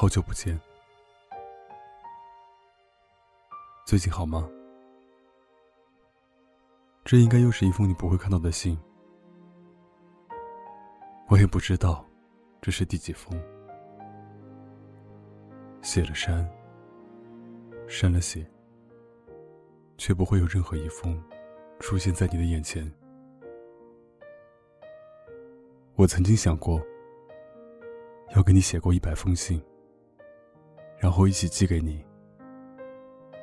好久不见，最近好吗？这应该又是一封你不会看到的信，我也不知道这是第几封。写了删，删了写，却不会有任何一封出现在你的眼前。我曾经想过，要给你写过一百封信，然后一起寄给你，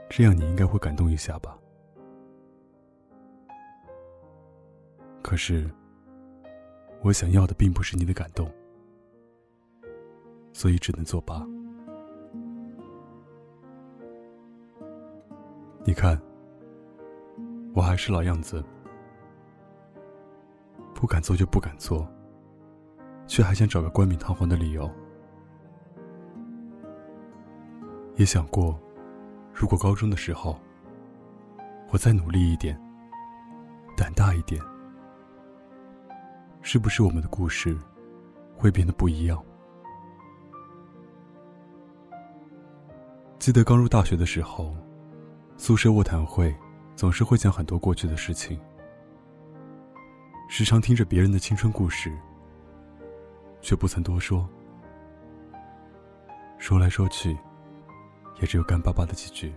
这样你应该会感动一下吧。可是，我想要的并不是你的感动，所以只能作罢。你看，我还是老样子，不敢做就不敢做，却还想找个冠冕堂皇的理由。也想过，如果高中的时候，我再努力一点，胆大一点。是不是我们的故事会变得不一样？记得刚入大学的时候，宿舍卧谈会总是会讲很多过去的事情，时常听着别人的青春故事，却不曾多说。说来说去，也只有干巴巴的几句。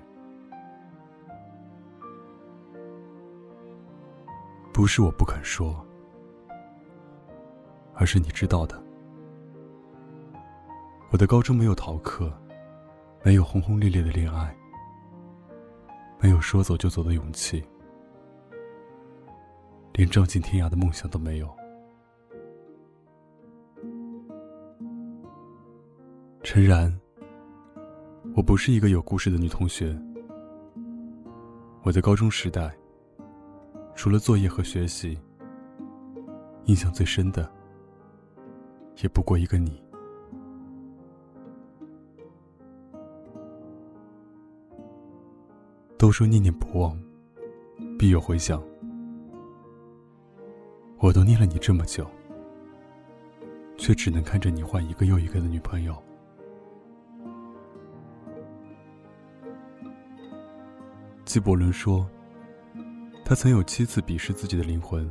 不是我不肯说。而是你知道的，我的高中没有逃课，没有轰轰烈烈的恋爱，没有说走就走的勇气，连仗尽天涯的梦想都没有。诚然，我不是一个有故事的女同学。我的高中时代，除了作业和学习，印象最深的。也不过一个你。都说念念不忘，必有回响。我都念了你这么久，却只能看着你换一个又一个的女朋友。纪伯伦说，他曾有七次鄙视自己的灵魂，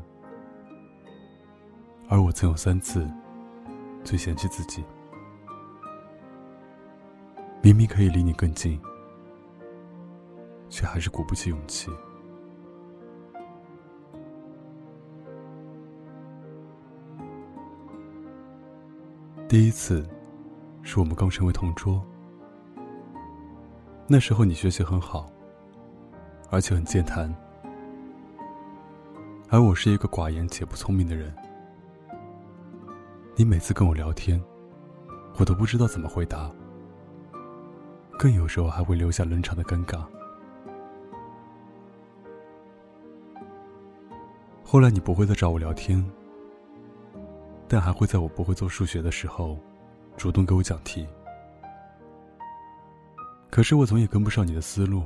而我曾有三次。最嫌弃自己，明明可以离你更近，却还是鼓不起勇气。第一次，是我们刚成为同桌，那时候你学习很好，而且很健谈，而我是一个寡言且不聪明的人。你每次跟我聊天，我都不知道怎么回答，更有时候还会留下冷场的尴尬。后来你不会再找我聊天，但还会在我不会做数学的时候，主动给我讲题。可是我总也跟不上你的思路，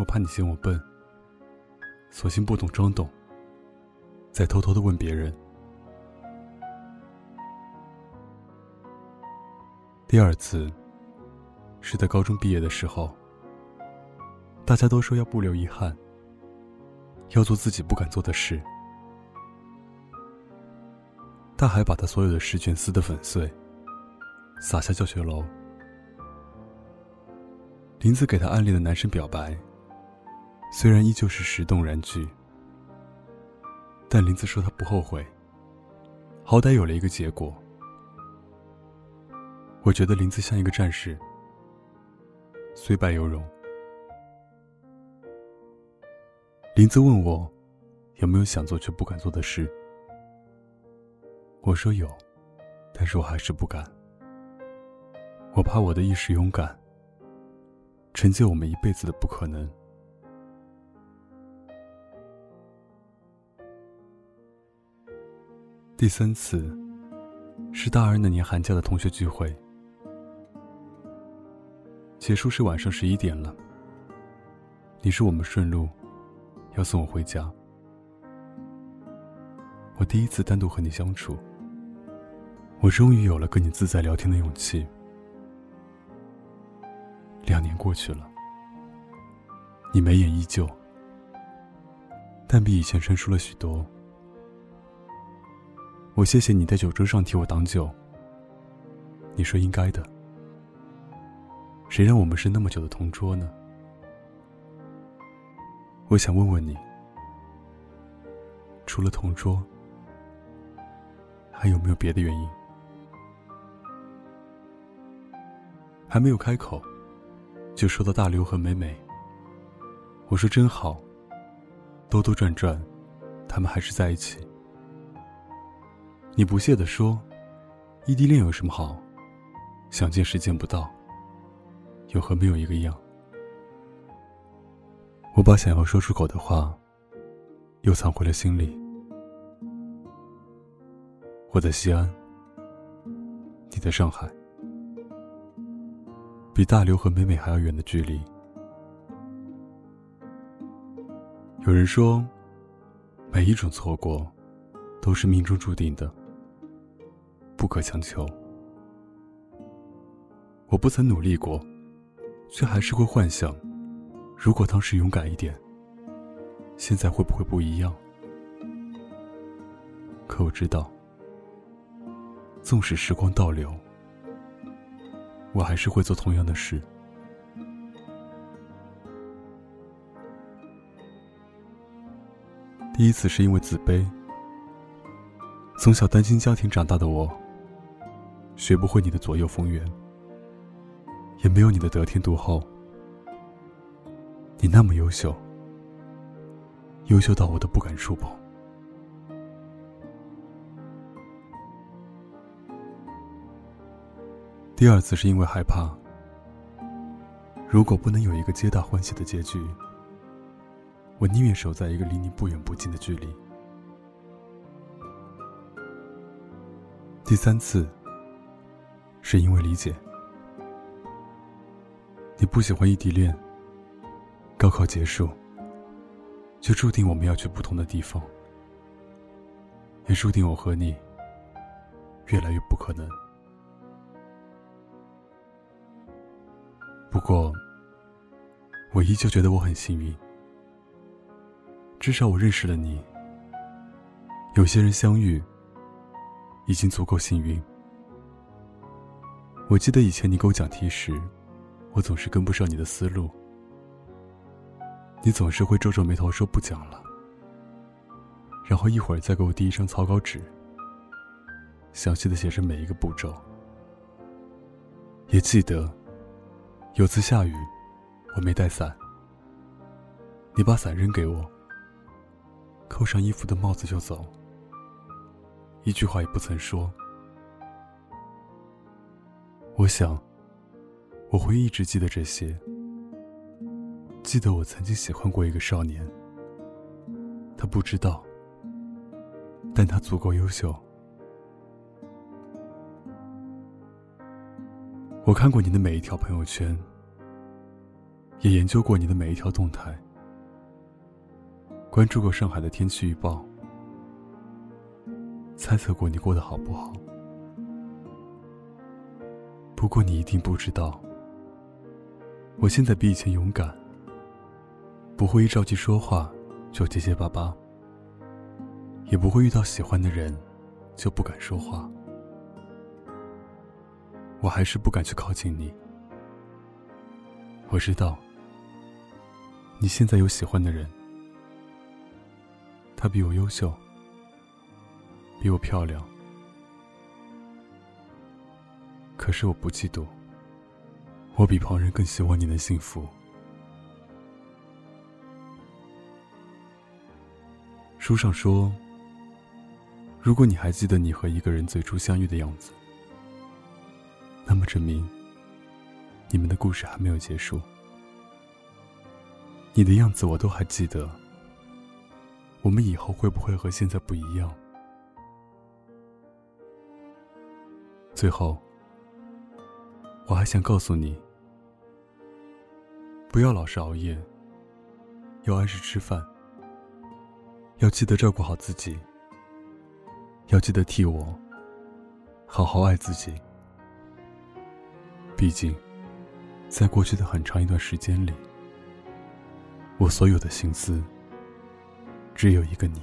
我怕你嫌我笨，索性不懂装懂，再偷偷的问别人。第二次，是在高中毕业的时候。大家都说要不留遗憾，要做自己不敢做的事。大海把他所有的试卷撕得粉碎，洒下教学楼。林子给他暗恋的男生表白，虽然依旧是石动燃具，但林子说他不后悔，好歹有了一个结果。我觉得林子像一个战士，虽败犹荣。林子问我有没有想做却不敢做的事，我说有，但是我还是不敢。我怕我的一时勇敢，成就我们一辈子的不可能。第三次是大二那年寒假的同学聚会。结束是晚上十一点了。你是我们顺路，要送我回家。我第一次单独和你相处，我终于有了跟你自在聊天的勇气。两年过去了，你眉眼依旧，但比以前成熟了许多。我谢谢你在酒桌上替我挡酒。你说应该的。谁让我们是那么久的同桌呢？我想问问你，除了同桌，还有没有别的原因？还没有开口，就说到大刘和美美。我说真好。兜兜转转，他们还是在一起。你不屑地说：“异地恋有什么好？想见时见不到。”又和没有一个样。我把想要说出口的话，又藏回了心里。我在西安，你在上海，比大刘和美美还要远的距离。有人说，每一种错过，都是命中注定的，不可强求。我不曾努力过。却还是会幻想，如果当时勇敢一点，现在会不会不一样？可我知道，纵使时光倒流，我还是会做同样的事。第一次是因为自卑，从小单亲家庭长大的我，学不会你的左右逢源。也没有你的得天独厚。你那么优秀，优秀到我都不敢触碰。第二次是因为害怕，如果不能有一个皆大欢喜的结局，我宁愿守在一个离你不远不近的距离。第三次是因为理解。你不喜欢异地恋。高考结束，就注定我们要去不同的地方，也注定我和你越来越不可能。不过，我依旧觉得我很幸运，至少我认识了你。有些人相遇已经足够幸运。我记得以前你给我讲题时。我总是跟不上你的思路，你总是会皱皱眉头说不讲了，然后一会儿再给我递一张草稿纸，详细的写着每一个步骤。也记得有次下雨，我没带伞，你把伞扔给我，扣上衣服的帽子就走，一句话也不曾说。我想。我会一直记得这些，记得我曾经喜欢过一个少年，他不知道，但他足够优秀。我看过你的每一条朋友圈，也研究过你的每一条动态，关注过上海的天气预报，猜测过你过得好不好。不过你一定不知道。我现在比以前勇敢，不会一着急说话就结结巴巴，也不会遇到喜欢的人就不敢说话。我还是不敢去靠近你。我知道，你现在有喜欢的人，他比我优秀，比我漂亮，可是我不嫉妒。我比旁人更希望你能幸福。书上说，如果你还记得你和一个人最初相遇的样子，那么证明你们的故事还没有结束。你的样子我都还记得，我们以后会不会和现在不一样？最后，我还想告诉你。不要老是熬夜，要按时吃饭，要记得照顾好自己，要记得替我好好爱自己。毕竟，在过去的很长一段时间里，我所有的心思只有一个你。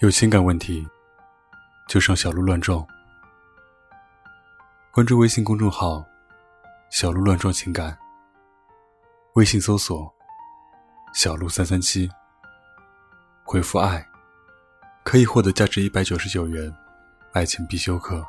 有情感问题，就上小鹿乱撞。关注微信公众号“小鹿乱撞情感”，微信搜索“小鹿三三七”，回复“爱”，可以获得价值一百九十九元爱情必修课。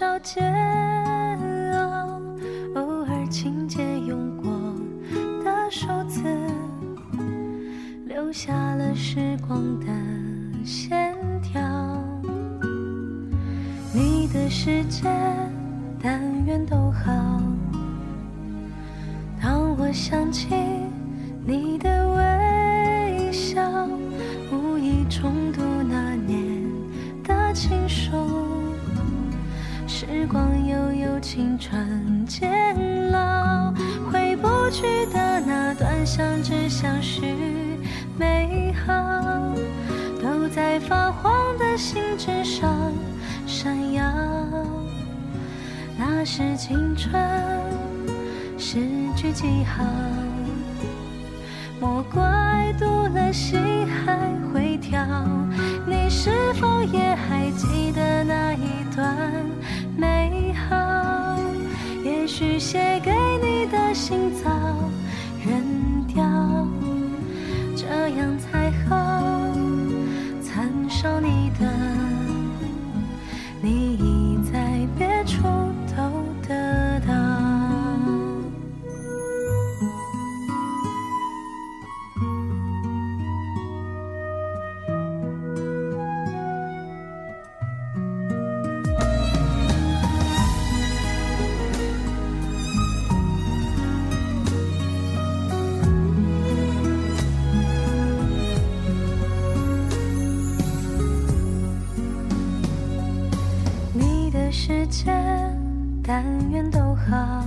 少煎熬？偶尔轻借用过的手字，留下了时光的线条。你的世界，但愿都好。当我想起你的青春渐老，回不去的那段相知相许美好，都在发黄的信纸上闪耀。那是青春，诗句记号。莫怪读了心还会跳，你是否也还记得那一段美好？也许写给你的信早扔好。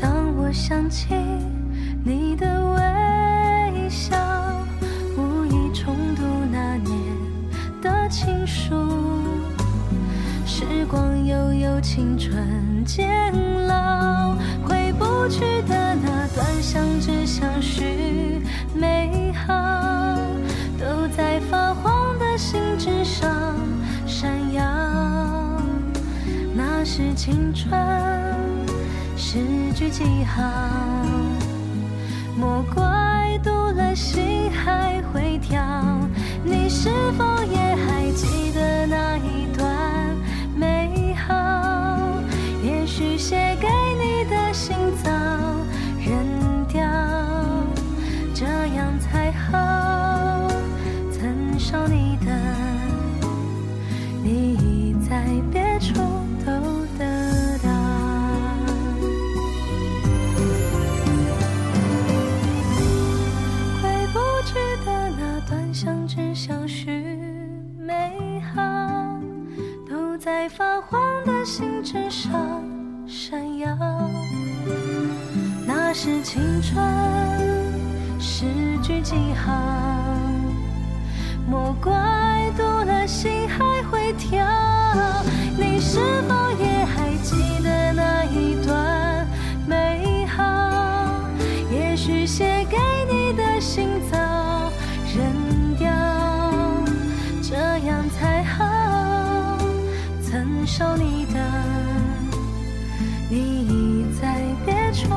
当我想起你的微笑，无意重读那年的情书。时光悠悠，青春渐老，回不去的那段相知相许美好，青春，诗句记号。莫怪读了心还会跳，你是否也还记得那在发黄的信纸上闪耀，那是青春诗句记号。莫怪读了心还会跳，你是否也还记得那一段美好？也许写给你的信早扔掉，这样才好。感受你的你已在别处